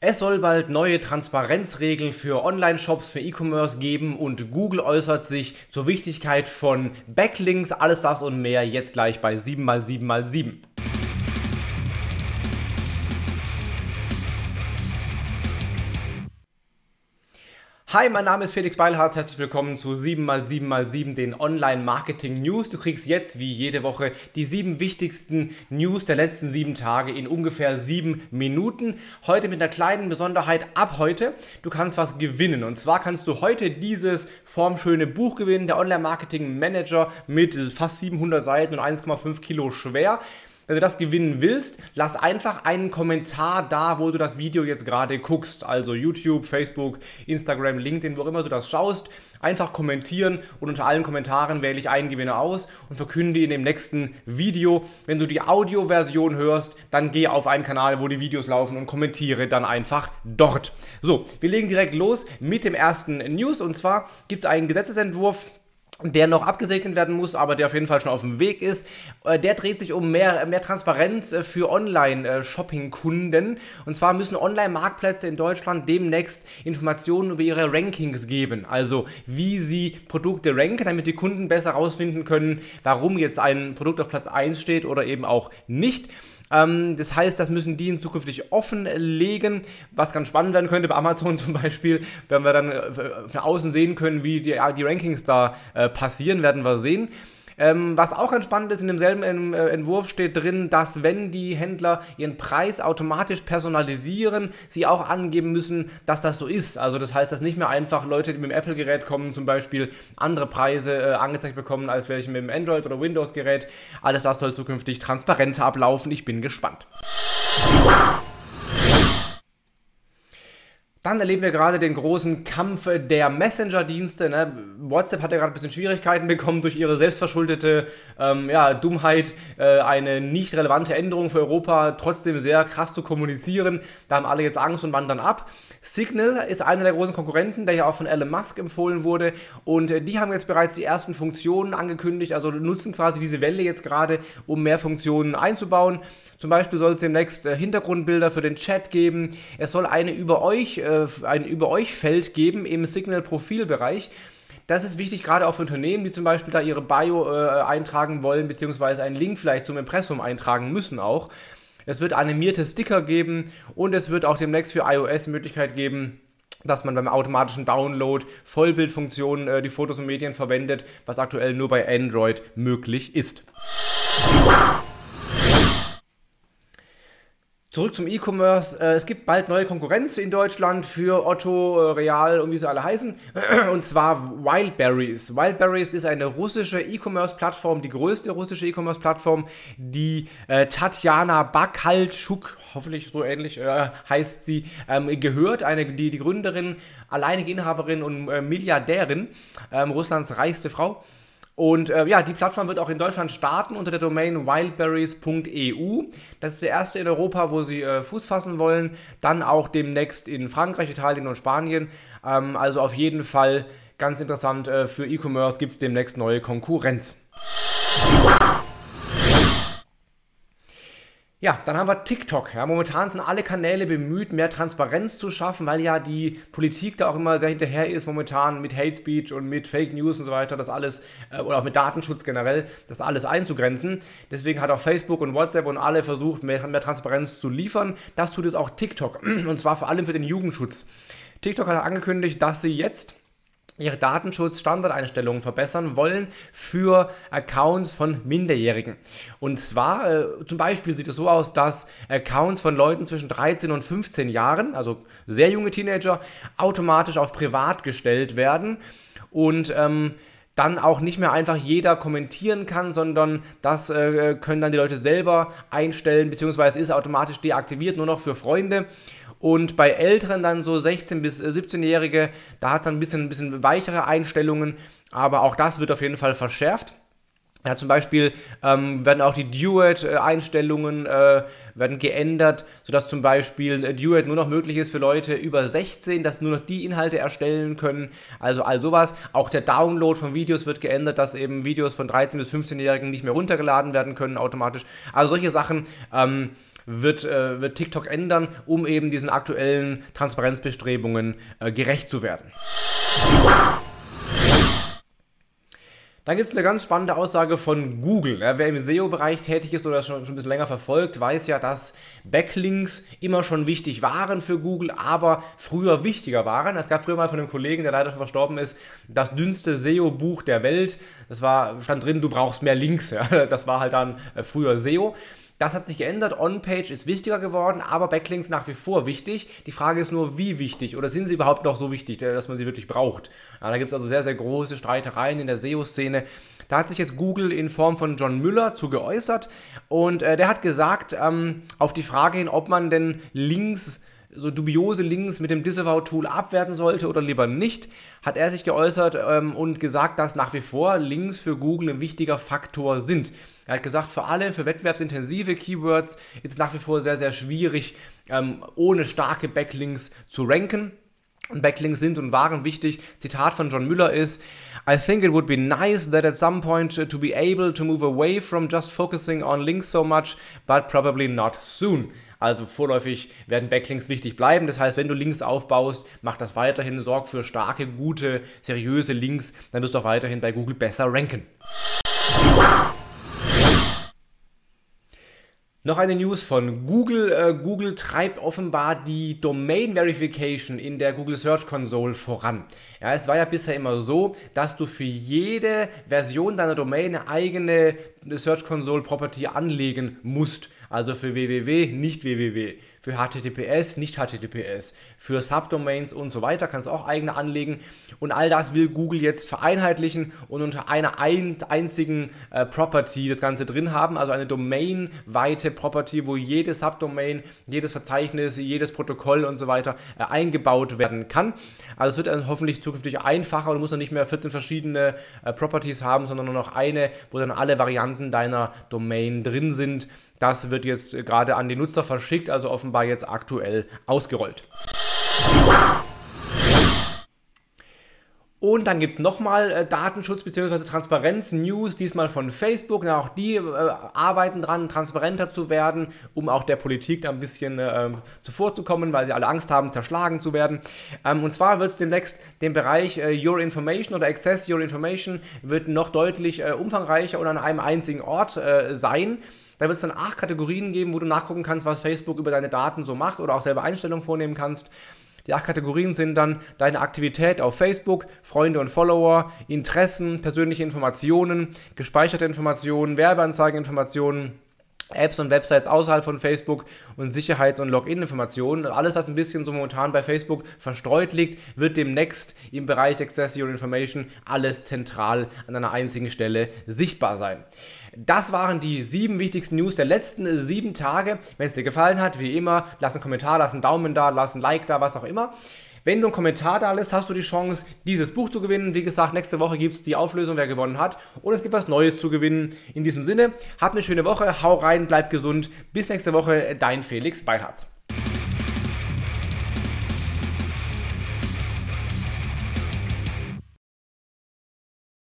Es soll bald neue Transparenzregeln für Online-Shops, für E-Commerce geben und Google äußert sich zur Wichtigkeit von Backlinks, alles das und mehr jetzt gleich bei 7x7x7. Hi, mein Name ist Felix Beilharz. Herzlich willkommen zu 7x7x7, den Online-Marketing-News. Du kriegst jetzt wie jede Woche die sieben wichtigsten News der letzten sieben Tage in ungefähr sieben Minuten. Heute mit einer kleinen Besonderheit ab heute. Du kannst was gewinnen. Und zwar kannst du heute dieses formschöne Buch gewinnen, der Online-Marketing-Manager mit fast 700 Seiten und 1,5 Kilo schwer. Wenn du das gewinnen willst, lass einfach einen Kommentar da, wo du das Video jetzt gerade guckst. Also YouTube, Facebook, Instagram, LinkedIn, wo immer du das schaust. Einfach kommentieren und unter allen Kommentaren wähle ich einen Gewinner aus und verkünde in dem nächsten Video. Wenn du die Audioversion hörst, dann geh auf einen Kanal, wo die Videos laufen und kommentiere dann einfach dort. So, wir legen direkt los mit dem ersten News und zwar gibt es einen Gesetzesentwurf der noch abgesegnet werden muss, aber der auf jeden Fall schon auf dem Weg ist. Äh, der dreht sich um mehr, mehr Transparenz äh, für Online-Shopping-Kunden. Und zwar müssen Online-Marktplätze in Deutschland demnächst Informationen über ihre Rankings geben. Also wie sie Produkte ranken, damit die Kunden besser herausfinden können, warum jetzt ein Produkt auf Platz 1 steht oder eben auch nicht. Ähm, das heißt, das müssen die in zukünftig offenlegen, was ganz spannend werden könnte bei Amazon zum Beispiel, wenn wir dann äh, von außen sehen können, wie die, die Rankings da äh, passieren, werden wir sehen. Ähm, was auch ganz spannend ist, in demselben äh, Entwurf steht drin, dass wenn die Händler ihren Preis automatisch personalisieren, sie auch angeben müssen, dass das so ist. Also das heißt, dass nicht mehr einfach Leute, die mit dem Apple-Gerät kommen, zum Beispiel andere Preise äh, angezeigt bekommen, als welche mit dem Android- oder Windows-Gerät. Alles das soll zukünftig transparenter ablaufen. Ich bin gespannt. Dann erleben wir gerade den großen Kampf der Messenger-Dienste. Ne? WhatsApp hat ja gerade ein bisschen Schwierigkeiten bekommen durch ihre selbstverschuldete ähm, ja, Dummheit, äh, eine nicht relevante Änderung für Europa trotzdem sehr krass zu kommunizieren. Da haben alle jetzt Angst und wandern ab. Signal ist einer der großen Konkurrenten, der ja auch von Elon Musk empfohlen wurde. Und äh, die haben jetzt bereits die ersten Funktionen angekündigt, also nutzen quasi diese Welle jetzt gerade, um mehr Funktionen einzubauen. Zum Beispiel soll es demnächst äh, Hintergrundbilder für den Chat geben. Es soll eine über euch äh, ein Über euch Feld geben im Signal-Profilbereich. Das ist wichtig, gerade auch für Unternehmen, die zum Beispiel da ihre Bio äh, eintragen wollen, beziehungsweise einen Link vielleicht zum Impressum eintragen müssen auch. Es wird animierte Sticker geben und es wird auch demnächst für iOS Möglichkeit geben, dass man beim automatischen Download Vollbildfunktionen äh, die Fotos und Medien verwendet, was aktuell nur bei Android möglich ist. Zurück zum E-Commerce. Äh, es gibt bald neue Konkurrenz in Deutschland für Otto, äh, Real und wie sie alle heißen. Und zwar Wildberries. Wildberries ist eine russische E-Commerce-Plattform, die größte russische E-Commerce-Plattform, die äh, Tatjana Bakaltschuk, hoffentlich so ähnlich äh, heißt sie, ähm, gehört. Eine, die, die Gründerin, alleinige Inhaberin und Milliardärin, ähm, Russlands reichste Frau. Und äh, ja, die Plattform wird auch in Deutschland starten unter der Domain wildberries.eu. Das ist der erste in Europa, wo sie äh, Fuß fassen wollen. Dann auch demnächst in Frankreich, Italien und Spanien. Ähm, also auf jeden Fall ganz interessant äh, für E-Commerce gibt es demnächst neue Konkurrenz. Ja, dann haben wir TikTok. Ja, momentan sind alle Kanäle bemüht, mehr Transparenz zu schaffen, weil ja die Politik da auch immer sehr hinterher ist, momentan mit Hate Speech und mit Fake News und so weiter, das alles, äh, oder auch mit Datenschutz generell, das alles einzugrenzen. Deswegen hat auch Facebook und WhatsApp und alle versucht, mehr, mehr Transparenz zu liefern. Das tut es auch TikTok. Und zwar vor allem für den Jugendschutz. TikTok hat angekündigt, dass sie jetzt ihre Datenschutz-Standardeinstellungen verbessern wollen für Accounts von Minderjährigen. Und zwar, äh, zum Beispiel sieht es so aus, dass Accounts von Leuten zwischen 13 und 15 Jahren, also sehr junge Teenager, automatisch auf privat gestellt werden und ähm, dann auch nicht mehr einfach jeder kommentieren kann, sondern das äh, können dann die Leute selber einstellen, beziehungsweise ist automatisch deaktiviert, nur noch für Freunde. Und bei Älteren dann so 16- bis 17-Jährige, da hat es dann ein bisschen, ein bisschen weichere Einstellungen, aber auch das wird auf jeden Fall verschärft. Ja, zum Beispiel ähm, werden auch die Duet-Einstellungen äh, werden geändert, sodass zum Beispiel äh, Duet nur noch möglich ist für Leute über 16, dass nur noch die Inhalte erstellen können. Also all sowas. Auch der Download von Videos wird geändert, dass eben Videos von 13- bis 15-Jährigen nicht mehr runtergeladen werden können automatisch. Also solche Sachen. Ähm, wird, äh, wird TikTok ändern, um eben diesen aktuellen Transparenzbestrebungen äh, gerecht zu werden. Dann gibt es eine ganz spannende Aussage von Google. Ja, wer im SEO-Bereich tätig ist oder schon, schon ein bisschen länger verfolgt, weiß ja, dass Backlinks immer schon wichtig waren für Google, aber früher wichtiger waren. Es gab früher mal von einem Kollegen, der leider schon verstorben ist, das dünnste SEO-Buch der Welt. Das war, stand drin, du brauchst mehr Links. Ja. Das war halt dann äh, früher SEO. Das hat sich geändert. On-Page ist wichtiger geworden, aber Backlinks nach wie vor wichtig. Die Frage ist nur, wie wichtig oder sind sie überhaupt noch so wichtig, dass man sie wirklich braucht? Ja, da gibt es also sehr, sehr große Streitereien in der SEO-Szene. Da hat sich jetzt Google in Form von John Müller zu geäußert und äh, der hat gesagt, ähm, auf die Frage hin, ob man denn Links so dubiose Links mit dem Disavow-Tool abwerten sollte oder lieber nicht, hat er sich geäußert ähm, und gesagt, dass nach wie vor Links für Google ein wichtiger Faktor sind. Er hat gesagt, vor allem für wettbewerbsintensive Keywords ist es nach wie vor sehr, sehr schwierig, ähm, ohne starke Backlinks zu ranken. Und Backlinks sind und waren wichtig. Zitat von John Müller ist, I think it would be nice that at some point to be able to move away from just focusing on links so much, but probably not soon. Also vorläufig werden Backlinks wichtig bleiben. Das heißt, wenn du Links aufbaust, mach das weiterhin, sorg für starke, gute, seriöse Links, dann wirst du auch weiterhin bei Google besser ranken. Noch eine News von Google. Äh, Google treibt offenbar die Domain Verification in der Google Search Console voran. Ja, es war ja bisher immer so, dass du für jede Version deiner Domain eine eigene Search Console Property anlegen musst. Also für www, nicht www für HTTPS, nicht HTTPS, für Subdomains und so weiter, kannst du auch eigene anlegen. Und all das will Google jetzt vereinheitlichen und unter einer ein, einzigen äh, Property das Ganze drin haben, also eine domainweite Property, wo jede Subdomain, jedes Verzeichnis, jedes Protokoll und so weiter äh, eingebaut werden kann. Also es wird dann hoffentlich zukünftig einfacher, du musst dann nicht mehr 14 verschiedene äh, Properties haben, sondern nur noch eine, wo dann alle Varianten deiner Domain drin sind. Das wird jetzt gerade an die Nutzer verschickt, also offenbar jetzt aktuell ausgerollt. Und dann gibt es nochmal äh, Datenschutz bzw. Transparenz-News, diesmal von Facebook. Ja, auch die äh, arbeiten dran, transparenter zu werden, um auch der Politik da ein bisschen äh, zuvorzukommen, weil sie alle Angst haben, zerschlagen zu werden. Ähm, und zwar wird es demnächst den Bereich äh, Your Information oder Access Your Information wird noch deutlich äh, umfangreicher und an einem einzigen Ort äh, sein. Da wird es dann acht Kategorien geben, wo du nachgucken kannst, was Facebook über deine Daten so macht oder auch selber Einstellungen vornehmen kannst. Die acht Kategorien sind dann deine Aktivität auf Facebook, Freunde und Follower, Interessen, persönliche Informationen, gespeicherte Informationen, Werbeanzeigeninformationen, Apps und Websites außerhalb von Facebook und Sicherheits- und Login-Informationen. Alles, was ein bisschen so momentan bei Facebook verstreut liegt, wird demnächst im Bereich Access Your Information alles zentral an einer einzigen Stelle sichtbar sein. Das waren die sieben wichtigsten News der letzten sieben Tage. Wenn es dir gefallen hat, wie immer, lass einen Kommentar, lass einen Daumen da, lass ein Like da, was auch immer. Wenn du einen Kommentar da lässt, hast du die Chance, dieses Buch zu gewinnen. Wie gesagt, nächste Woche gibt es die Auflösung, wer gewonnen hat. Und es gibt was Neues zu gewinnen. In diesem Sinne, hab eine schöne Woche, hau rein, bleib gesund. Bis nächste Woche, dein Felix Beilharz.